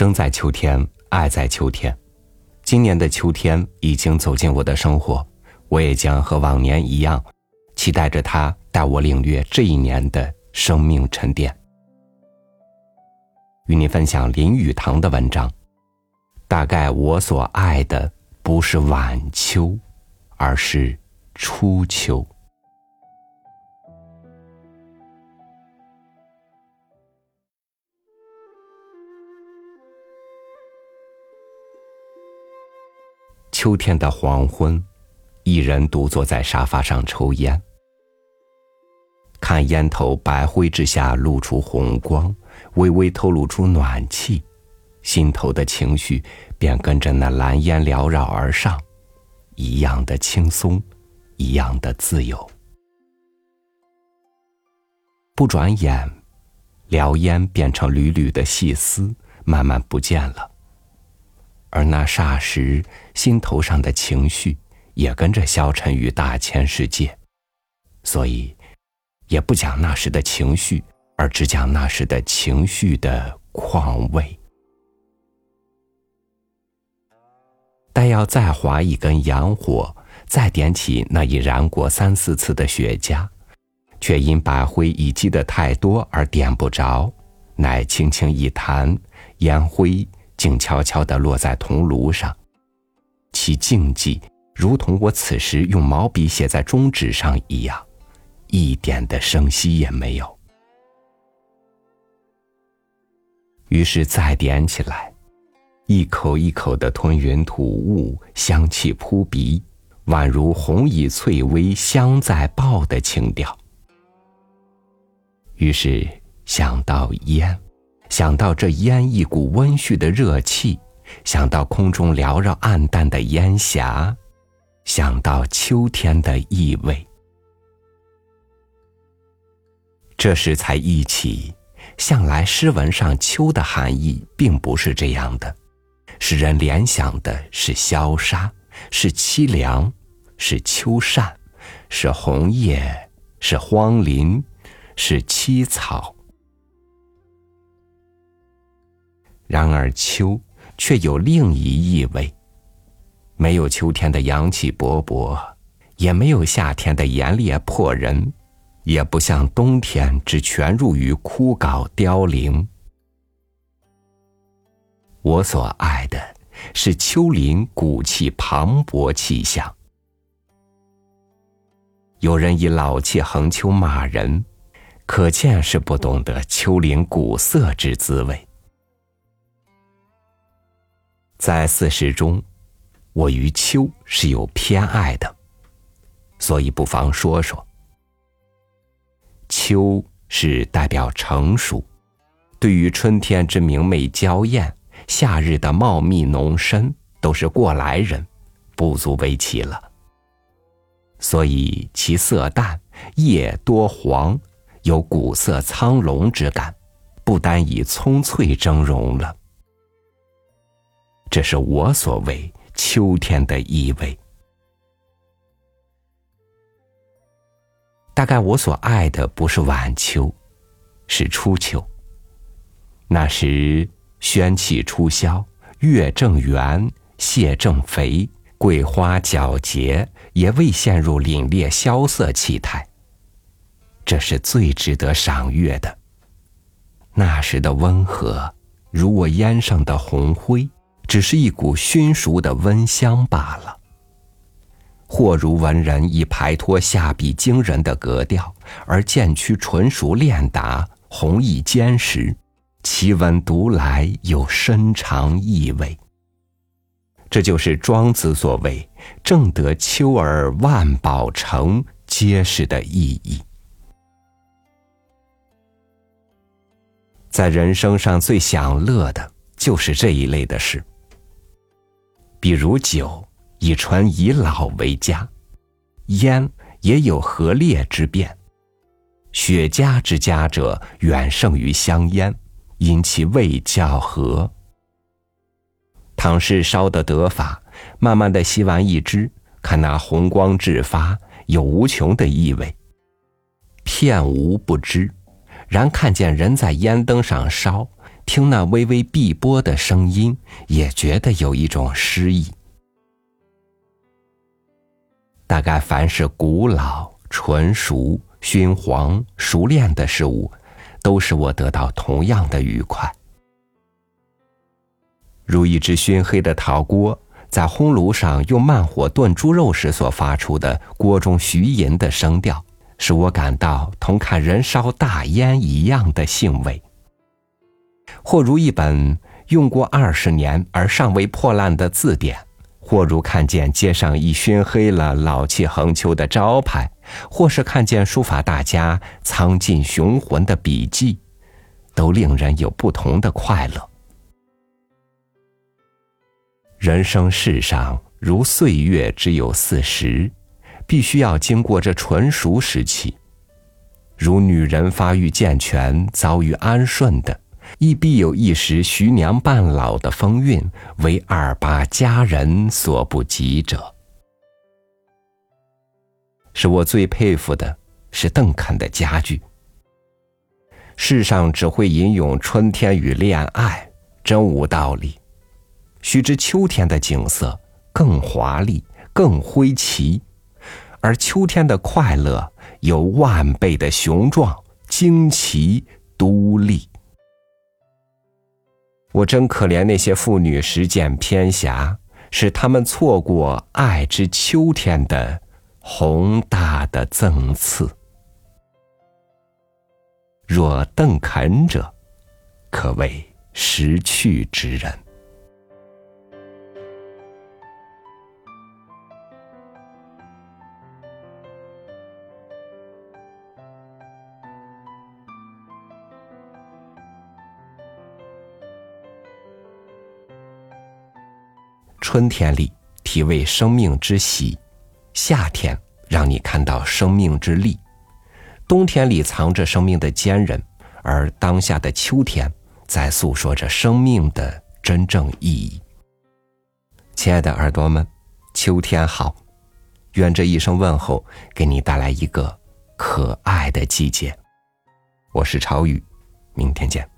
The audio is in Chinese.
生在秋天，爱在秋天。今年的秋天已经走进我的生活，我也将和往年一样，期待着它带我领略这一年的生命沉淀。与你分享林语堂的文章。大概我所爱的不是晚秋，而是初秋。秋天的黄昏，一人独坐在沙发上抽烟，看烟头白灰之下露出红光，微微透露出暖气，心头的情绪便跟着那蓝烟缭绕而上，一样的轻松，一样的自由。不转眼，燎烟变成缕缕的细丝，慢慢不见了。而那霎时，心头上的情绪也跟着消沉于大千世界，所以，也不讲那时的情绪，而只讲那时的情绪的况味。但要再划一根洋火，再点起那已燃过三四次的雪茄，却因白灰已积得太多而点不着，乃轻轻一弹，烟灰。静悄悄地落在铜炉上，其静寂如同我此时用毛笔写在中指上一样，一点的声息也没有。于是再点起来，一口一口的吞云吐雾，香气扑鼻，宛如红以翠微，香在爆的情调。于是想到烟。想到这烟一股温煦的热气，想到空中缭绕暗淡的烟霞，想到秋天的意味，这时才忆起，向来诗文上秋的含义并不是这样的，使人联想的是萧杀，是凄凉，是秋扇，是红叶，是荒林，是凄草。然而秋却有另一意味，没有秋天的阳气勃勃，也没有夏天的炎烈迫人，也不像冬天只全入于枯槁凋零。我所爱的是秋林古气磅礴气象。有人以老气横秋骂人，可见是不懂得秋林古色之滋味。在四时中，我于秋是有偏爱的，所以不妨说说。秋是代表成熟，对于春天之明媚娇艳，夏日的茂密浓深，都是过来人，不足为奇了。所以其色淡，叶多黄，有古色苍龙之感，不单以葱翠峥嵘了。这是我所谓秋天的意味。大概我所爱的不是晚秋，是初秋。那时宣气初消，月正圆，蟹正肥，桂花皎洁，也未陷入凛冽萧瑟气态。这是最值得赏月的。那时的温和，如我烟上的红灰。只是一股熏熟的温香罢了。或如文人以排脱下笔惊人的格调，而渐趋纯熟练达，弘毅坚实，其文读来有深长意味。这就是庄子所谓“正得秋而万宝成”揭示的意义。在人生上最享乐的，就是这一类的事。比如酒以醇以老为佳，烟也有和烈之变。雪茄之佳者远胜于香烟，因其味较和。倘是烧得得法，慢慢的吸完一支，看那红光炙发，有无穷的意味。片无不知，然看见人在烟灯上烧，听那微微碧波的声音，也觉得有一种诗意。大概凡是古老、纯熟、熏黄、熟练的事物，都使我得到同样的愉快。如一只熏黑的陶锅，在烘炉上用慢火炖猪肉时所发出的锅中徐吟的声调，使我感到同看人烧大烟一样的兴味。或如一本用过二十年而尚未破烂的字典，或如看见街上已熏黑了、老气横秋的招牌，或是看见书法大家苍劲雄浑的笔记，都令人有不同的快乐。人生世上，如岁月只有四十，必须要经过这纯熟时期。如女人发育健全、遭遇安顺的，亦必有一时徐娘半老的风韵，为二八佳人所不及者。使我最佩服的是邓肯的家具。世上只会吟咏春天与恋爱，真无道理。须知秋天的景色更华丽、更辉奇，而秋天的快乐有万倍的雄壮、惊奇、独立。我真可怜那些妇女实践偏狭，使他们错过爱之秋天的宏大的赠赐。若邓肯者，可谓识趣之人。春天里体味生命之喜，夏天让你看到生命之力，冬天里藏着生命的坚韧，而当下的秋天在诉说着生命的真正意义。亲爱的耳朵们，秋天好，愿这一声问候给你带来一个可爱的季节。我是朝雨，明天见。